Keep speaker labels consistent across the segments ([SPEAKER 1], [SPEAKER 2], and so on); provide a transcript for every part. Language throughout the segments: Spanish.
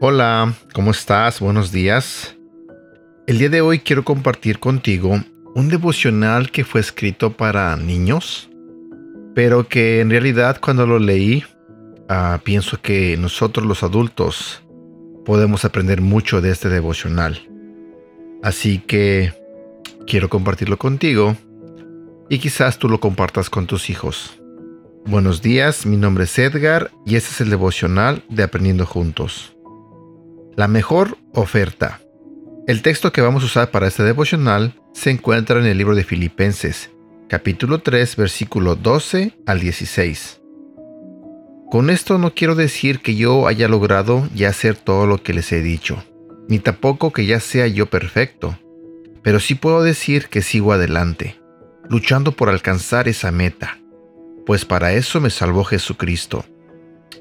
[SPEAKER 1] Hola, ¿cómo estás? Buenos días. El día de hoy quiero compartir contigo un devocional que fue escrito para niños, pero que en realidad cuando lo leí, ah, pienso que nosotros los adultos podemos aprender mucho de este devocional. Así que quiero compartirlo contigo y quizás tú lo compartas con tus hijos. Buenos días, mi nombre es Edgar y este es el devocional de Aprendiendo Juntos. La mejor oferta. El texto que vamos a usar para este devocional se encuentra en el libro de Filipenses, capítulo 3, versículo 12 al 16. Con esto no quiero decir que yo haya logrado ya hacer todo lo que les he dicho, ni tampoco que ya sea yo perfecto, pero sí puedo decir que sigo adelante, luchando por alcanzar esa meta, pues para eso me salvó Jesucristo.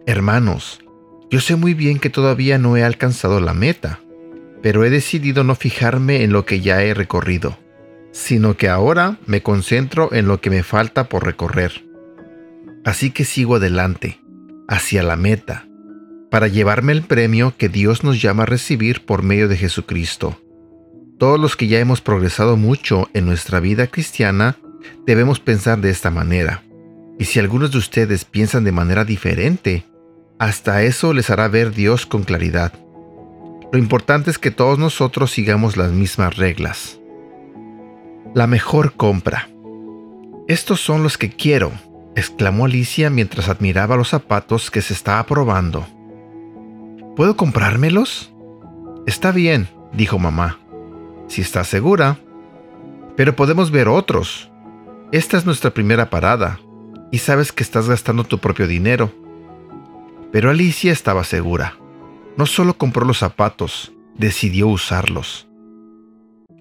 [SPEAKER 1] Hermanos, yo sé muy bien que todavía no he alcanzado la meta, pero he decidido no fijarme en lo que ya he recorrido, sino que ahora me concentro en lo que me falta por recorrer. Así que sigo adelante, hacia la meta, para llevarme el premio que Dios nos llama a recibir por medio de Jesucristo. Todos los que ya hemos progresado mucho en nuestra vida cristiana debemos pensar de esta manera. Y si algunos de ustedes piensan de manera diferente, hasta eso les hará ver Dios con claridad. Lo importante es que todos nosotros sigamos las mismas reglas. La mejor compra. Estos son los que quiero, exclamó Alicia mientras admiraba los zapatos que se estaba probando. ¿Puedo comprármelos? Está bien, dijo mamá. Si estás segura. Pero podemos ver otros. Esta es nuestra primera parada, y sabes que estás gastando tu propio dinero. Pero Alicia estaba segura. No solo compró los zapatos, decidió usarlos.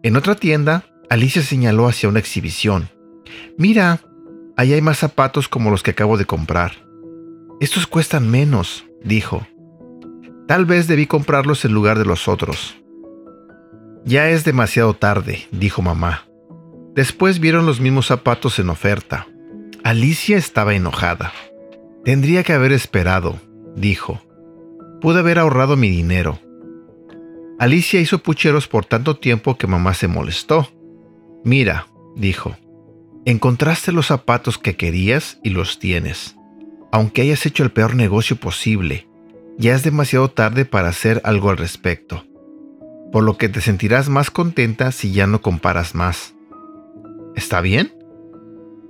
[SPEAKER 1] En otra tienda, Alicia señaló hacia una exhibición. Mira, ahí hay más zapatos como los que acabo de comprar. Estos cuestan menos, dijo. Tal vez debí comprarlos en lugar de los otros. Ya es demasiado tarde, dijo mamá. Después vieron los mismos zapatos en oferta. Alicia estaba enojada. Tendría que haber esperado, dijo. Pude haber ahorrado mi dinero. Alicia hizo pucheros por tanto tiempo que mamá se molestó. Mira, dijo, encontraste los zapatos que querías y los tienes. Aunque hayas hecho el peor negocio posible, ya es demasiado tarde para hacer algo al respecto, por lo que te sentirás más contenta si ya no comparas más. ¿Está bien?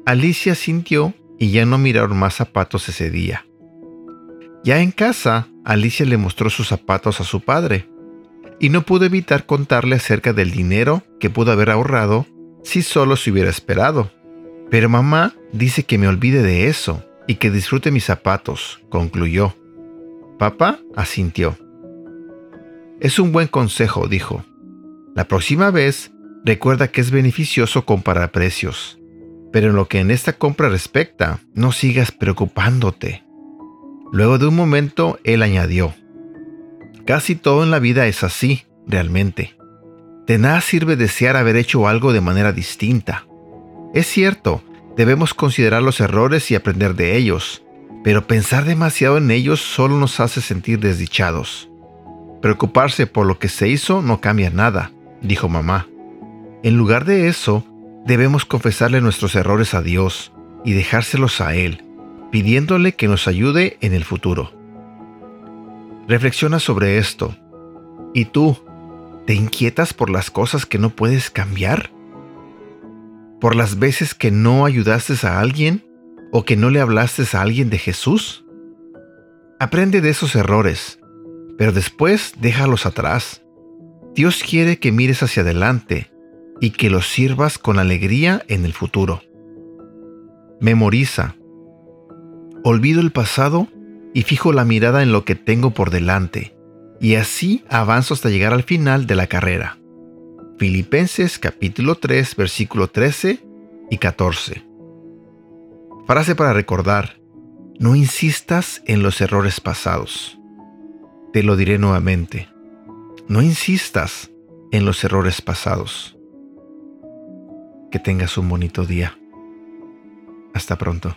[SPEAKER 1] Alicia sintió y ya no miraron más zapatos ese día. Ya en casa, Alicia le mostró sus zapatos a su padre, y no pudo evitar contarle acerca del dinero que pudo haber ahorrado si solo se hubiera esperado. Pero mamá dice que me olvide de eso y que disfrute mis zapatos, concluyó. Papá asintió. Es un buen consejo, dijo. La próxima vez, recuerda que es beneficioso comparar precios. Pero en lo que en esta compra respecta, no sigas preocupándote. Luego de un momento, él añadió, Casi todo en la vida es así, realmente. De nada sirve desear haber hecho algo de manera distinta. Es cierto, debemos considerar los errores y aprender de ellos, pero pensar demasiado en ellos solo nos hace sentir desdichados. Preocuparse por lo que se hizo no cambia nada, dijo mamá. En lugar de eso, debemos confesarle nuestros errores a Dios y dejárselos a Él pidiéndole que nos ayude en el futuro. Reflexiona sobre esto. ¿Y tú, te inquietas por las cosas que no puedes cambiar? ¿Por las veces que no ayudaste a alguien o que no le hablaste a alguien de Jesús? Aprende de esos errores, pero después déjalos atrás. Dios quiere que mires hacia adelante y que los sirvas con alegría en el futuro. Memoriza, olvido el pasado y fijo la mirada en lo que tengo por delante, y así avanzo hasta llegar al final de la carrera. Filipenses capítulo 3 versículo 13 y 14. Frase para recordar. No insistas en los errores pasados. Te lo diré nuevamente. No insistas en los errores pasados. Que tengas un bonito día. Hasta pronto.